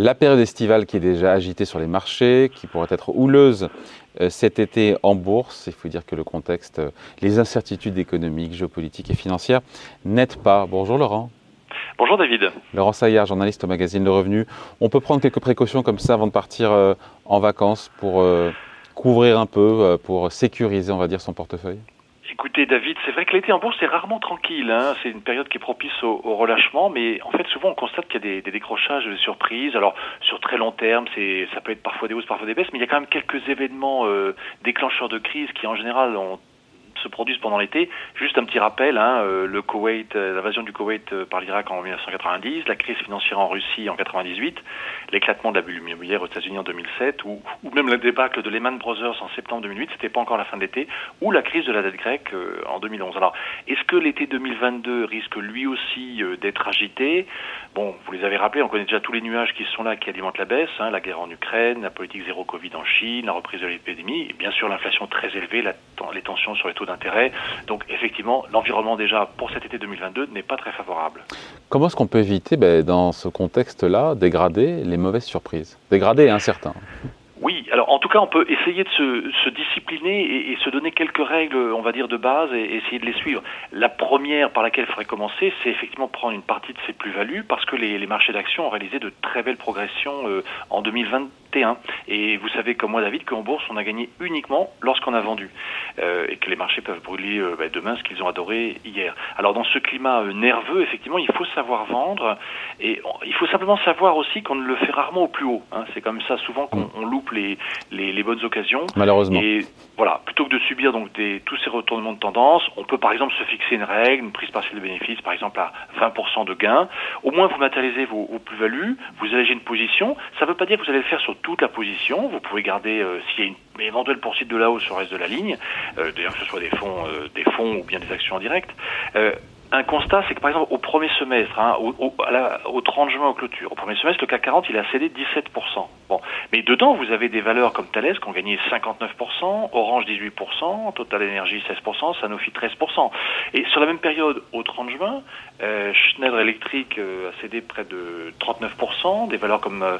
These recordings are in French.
La période estivale qui est déjà agitée sur les marchés, qui pourrait être houleuse euh, cet été en bourse, il faut dire que le contexte, euh, les incertitudes économiques, géopolitiques et financières n'aident pas. Bonjour Laurent. Bonjour David. Laurent Saillard, journaliste au magazine Le Revenu. On peut prendre quelques précautions comme ça avant de partir euh, en vacances pour couvrir un peu, pour sécuriser, on va dire, son portefeuille? Écoutez David, c'est vrai que l'été en bourse est rarement tranquille. Hein. C'est une période qui est propice au, relâchement, mais en fait souvent on constate qu'il y a des, décrochages, des surprises. Alors sur très long terme, c'est ça peut être parfois des hausses, parfois des baisses, mais il y a quand même quelques événements euh, déclencheurs de crise qui en général ont se produisent pendant l'été. Juste un petit rappel, hein, euh, le Koweït, euh, l'invasion du Koweït euh, par l'Irak en 1990, la crise financière en Russie en 98, l'éclatement de la bulle immobilière aux États-Unis en 2007, ou, même la débâcle de Lehman Brothers en septembre 2008, c'était pas encore la fin de l'été, ou la crise de la dette grecque en 2011. Alors, est-ce que l'été 2022 risque lui aussi d'être agité? Bon, vous les avez rappelés, on connaît déjà tous les nuages qui sont là, qui alimentent la baisse, hein, la guerre en Ukraine, la politique zéro Covid en Chine, la reprise de l'épidémie, bien sûr l'inflation très élevée, les tensions sur les taux d'intérêt. Donc effectivement, l'environnement déjà pour cet été 2022 n'est pas très favorable. Comment est-ce qu'on peut éviter, ben, dans ce contexte-là, dégrader les mauvaises surprises? Dégrader et incertain oui, alors en tout cas, on peut essayer de se, discipliner et, se donner quelques règles, on va dire, de base et, essayer de les suivre. La première par laquelle il faudrait commencer, c'est effectivement prendre une partie de ces plus-values parce que les, marchés d'actions ont réalisé de très belles progressions euh, en 2021. Et vous savez comme moi, David, qu'en bourse, on a gagné uniquement lorsqu'on a vendu euh, et que les marchés peuvent brûler euh, bah, demain ce qu'ils ont adoré hier. Alors dans ce climat nerveux, effectivement, il faut savoir vendre et il faut simplement savoir aussi qu'on ne le fait rarement au plus haut. Hein. C'est comme ça souvent qu'on mm. loupe les, les, bonnes occasions. Malheureusement. Et voilà, plutôt que de subir donc des, tous ces retournements de tendance, on peut par exemple se fixer une règle, une prise partielle de bénéfice, par exemple à 20% de gain. Au moins, vous matérialisez vos, plus-values, vous allégez une position. Ça ne veut pas dire que vous allez le faire sur toute la position. Vous pouvez garder, euh, s'il y a une éventuelle poursuite de la hausse sur le reste de la ligne, euh, d'ailleurs que ce soit des fonds, euh, des fonds ou bien des actions en direct un constat, c'est que par exemple au premier semestre, hein, au, au, au, 30 juin en clôture, au premier semestre, le CAC 40 il a cédé 17%. Bon, mais dedans vous avez des valeurs comme Thales qui ont gagné 59%, Orange 18%, Total Energy 16%, Sanofi 13%. Et sur la même période, au 30 juin, euh, Schneider Electric euh, a cédé près de 39%, des valeurs comme euh,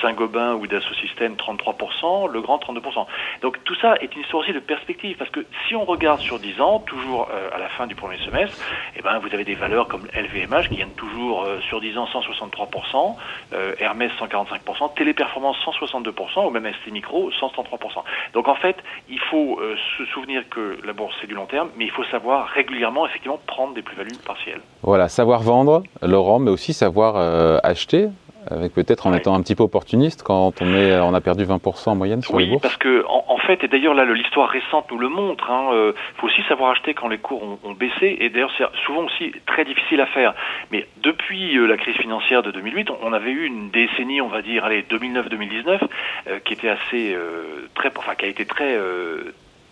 Saint-Gobain ou Dassault Systèmes 33%, Le Grand 32%. Donc tout ça est une histoire aussi de perspective, parce que si on regarde sur 10 ans, toujours euh, à la fin du premier semestre, eh ben, vous avez des valeurs comme LVMH qui gagnent toujours euh, sur 10 ans 163%, euh, Hermès 145%, Téléperformance 162% ou même ST Micro 133%. Donc en fait, il faut euh, se souvenir que la bourse c'est du long terme, mais il faut savoir régulièrement effectivement prendre des plus-values partielles. Voilà, savoir vendre, Laurent, mais aussi savoir acheter avec peut-être en étant un petit peu opportuniste quand on, est, on a perdu 20% en moyenne sur les bourses. Oui, parce que en, fait, et d'ailleurs là l'histoire récente nous le montre, il hein, euh, faut aussi savoir acheter quand les cours ont, baissé, et d'ailleurs c'est souvent aussi très difficile à faire. Mais depuis euh, la crise financière de 2008, on, avait eu une décennie, on va dire, allez 2009-2019, euh, qui était assez très, enfin qui a été très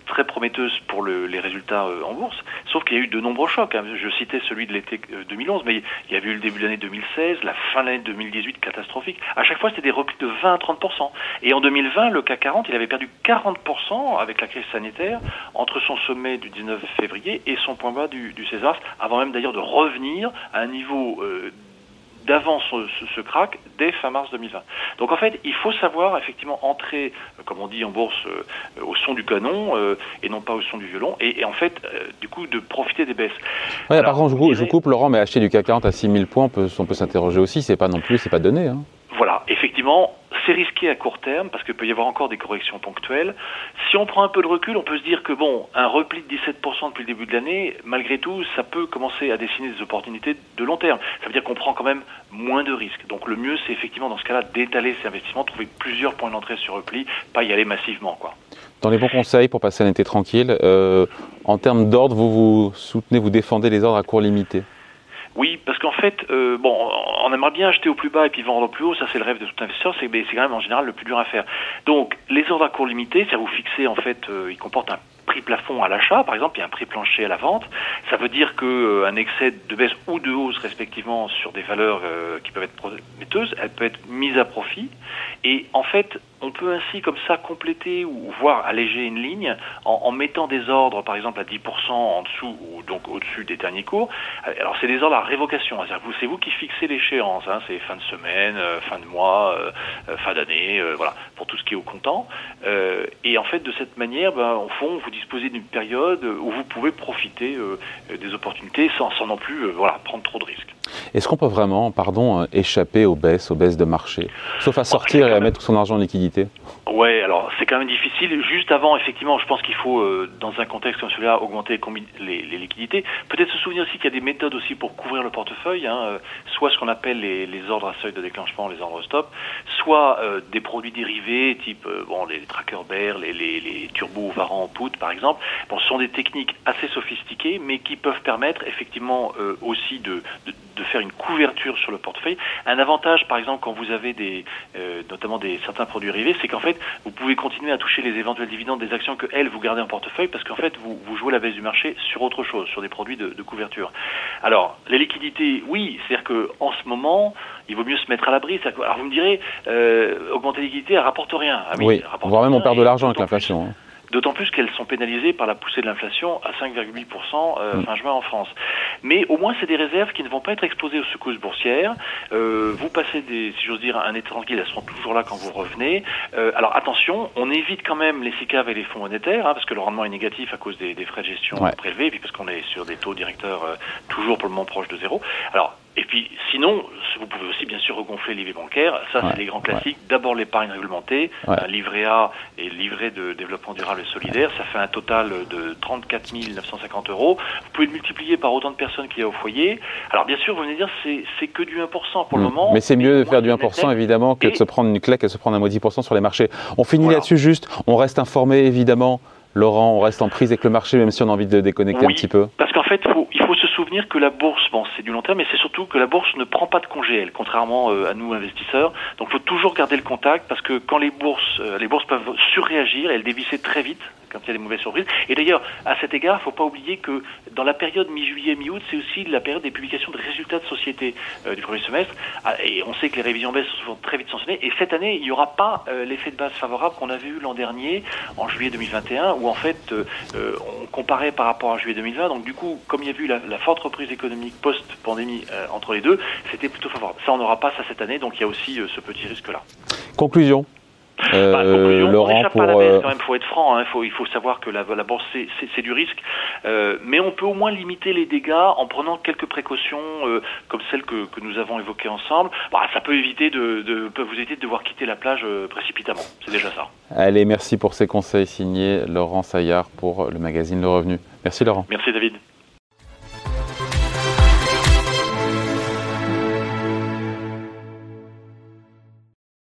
très prometteuse pour le, les résultats euh, en bourse, sauf qu'il y a eu de nombreux chocs. Hein. Je citais celui de l'été 2011, euh, mais il y avait eu le début de l'année 2016, la fin de l'année 2018 catastrophique. À chaque fois, c'était des reculs de 20 à 30%. Et en 2020, le CAC 40, il avait perdu 40% avec la crise sanitaire entre son sommet du 19 février et son point bas du, du César, avant même d'ailleurs de revenir à un niveau euh, d'avant ce, ce, crack dès fin mars 2020. Donc en fait, il faut savoir effectivement entrer, euh, comme on dit en bourse, euh, au son du canon euh, et non pas au son du violon, et, en fait, du coup, de profiter des baisses. Ouais, par contre, je, vous coupe, Laurent, mais acheter du CAC 40 à 6000 points, on peut, on peut s'interroger aussi, c'est pas non plus, c'est pas donné. Hein. Voilà, effectivement, c'est risqué à court terme parce qu'il peut y avoir encore des corrections ponctuelles. Si on prend un peu de recul, on peut se dire que bon, un repli de 17% depuis le début de l'année, malgré tout, ça peut commencer à dessiner des opportunités de long terme. Ça veut dire qu'on prend quand même moins de risques. Donc le mieux, c'est effectivement dans ce cas-là d'étaler ses investissements, trouver plusieurs points d'entrée sur repli, pas y aller massivement, quoi. Dans les bons conseils pour passer un été tranquille, euh, en termes d'ordre, vous vous soutenez, vous défendez les ordres à court limité? Oui, parce qu'en fait, euh, bon, on aimerait bien acheter au plus bas et puis vendre au plus haut, ça c'est le rêve de tout investisseur, c'est quand même en général le plus dur à faire. Donc, les ordres à court limité, ça vous fixer en fait, euh, ils comportent un prix plafond à l'achat, par exemple, a un prix plancher à la vente. Ça veut dire qu'un euh, excès de baisse ou de hausse, respectivement, sur des valeurs qui peuvent être prometteuses, elle peut être mise à profit. Et en fait, on peut ainsi comme ça compléter ou voire alléger une ligne en, mettant des ordres, par exemple à 10% en dessous ou donc au-dessus des derniers cours. Alors c'est des ordres à révocation, c'est vous qui fixez l'échéance, hein, c'est fin de semaine, euh, fin de mois, euh, euh, fin d'année, voilà, pour tout ce qui est au comptant. et en fait de cette manière, ben, au fond, vous disposez d'une période où vous pouvez profiter des opportunités sans, non plus prendre trop de risques. Est-ce qu'on peut vraiment, pardon, échapper aux baisses, aux baisses de marché, sauf à sortir et à mettre son argent en liquidité? Ouais, alors c'est quand même difficile. Juste avant, effectivement, je pense qu'il faut, euh, dans un contexte comme celui-là, augmenter les, liquidités. Peut-être se souvenir aussi qu'il y a des méthodes aussi pour couvrir le portefeuille, hein, euh, soit ce qu'on appelle les, ordres à seuil de déclenchement, les ordres stop, soit euh, des produits dérivés, type bon les trackers bear, les, les, les turbo varant put, par exemple. Bon, ce sont des techniques assez sophistiquées, mais qui peuvent permettre effectivement aussi de, de, faire une couverture sur le portefeuille. Un avantage, par exemple, quand vous avez des, notamment des certains produits dérivés, c'est qu'en fait vous pouvez continuer à toucher les éventuels dividendes des actions que elles vous gardez en portefeuille parce qu'en fait vous, vous, jouez la baisse du marché sur autre chose, sur des produits de, couverture. Alors les liquidités, oui, c'est-à-dire que en ce moment il vaut mieux se mettre à l'abri. Alors vous me direz, euh, augmenter les liquidités, elle rapporte rien. Ah oui, rapporte voire même on perd de l'argent avec l'inflation. Hein. D'autant plus qu'elles sont pénalisées par la poussée de l'inflation à 5,8% euh, mm. fin juin en France. Mais au moins, c'est des réserves qui ne vont pas être exposées aux secousses boursières. Euh, vous passez, des, si j'ose dire, un été tranquille, elles seront toujours là quand vous revenez. Euh, alors attention, on évite quand même les SICAV et les fonds monétaires, hein, parce que le rendement est négatif à cause des, frais de gestion prélevés, et puis parce qu'on est sur des taux directeurs euh, toujours pour le moment proches de zéro. Alors et puis, sinon, vous pouvez aussi bien sûr regonfler l'IV bancaire. Ça, c'est les grands classiques. D'abord l'épargne réglementée, un livret A et livret de développement durable et solidaire. Ça fait un total de 34 950 euros. Vous pouvez le multiplier par autant de personnes qu'il y a au foyer. Alors, bien sûr, vous venez dire, c'est que du 1% pour le hmm. moment. Mais c'est mieux de faire du 1% évidemment que de se prendre une claque et de se prendre un mot 10% sur les marchés. On finit là-dessus juste. On reste informé évidemment. Laurent, on reste en prise avec le marché, même si on a envie de déconnecter un petit peu Parce qu'en fait, il faut souvenir que la bourse, bon, c'est du long terme, mais c'est surtout que la bourse ne prend pas de congé, elle, contrairement euh, à nous investisseurs. Donc, il faut toujours garder le contact parce que quand les bourses, euh, peuvent surréagir, elles dévisser très vite quand il y a des mauvaises surprises. Et d'ailleurs, à cet égard, il ne faut pas oublier que dans la période mi-juillet, mi-août, c'est aussi la période des publications de résultats de société euh, du premier semestre. Ah, et on sait que les révisions baissent sont souvent très vite sanctionnées. Et cette année, il n'y aura pas l'effet de base favorable qu'on avait eu l'an dernier, en juillet 2021, où en fait, on comparait par rapport à juillet 2020. Donc, du coup, comme il y a eu la, la forte reprise économique post-pandémie euh, entre les deux, c'était plutôt favorable. Ça, on n'aura pas ça cette année, donc il y a aussi euh, ce petit risque-là. Conclusion euh, bah, Laurent, pour, pas la baisse, quand même, faut être franc. Hein, faut, il faut savoir que la, la bourse c'est du risque, mais on peut au moins limiter les dégâts en prenant quelques précautions comme celles que, que, nous avons évoquées ensemble. Bah, ça peut éviter de, de, peut vous éviter de devoir quitter la plage précipitamment. C'est déjà ça. Allez, merci pour ces conseils signés Laurent Saillard pour le magazine Le Revenu. Merci Laurent. Merci David.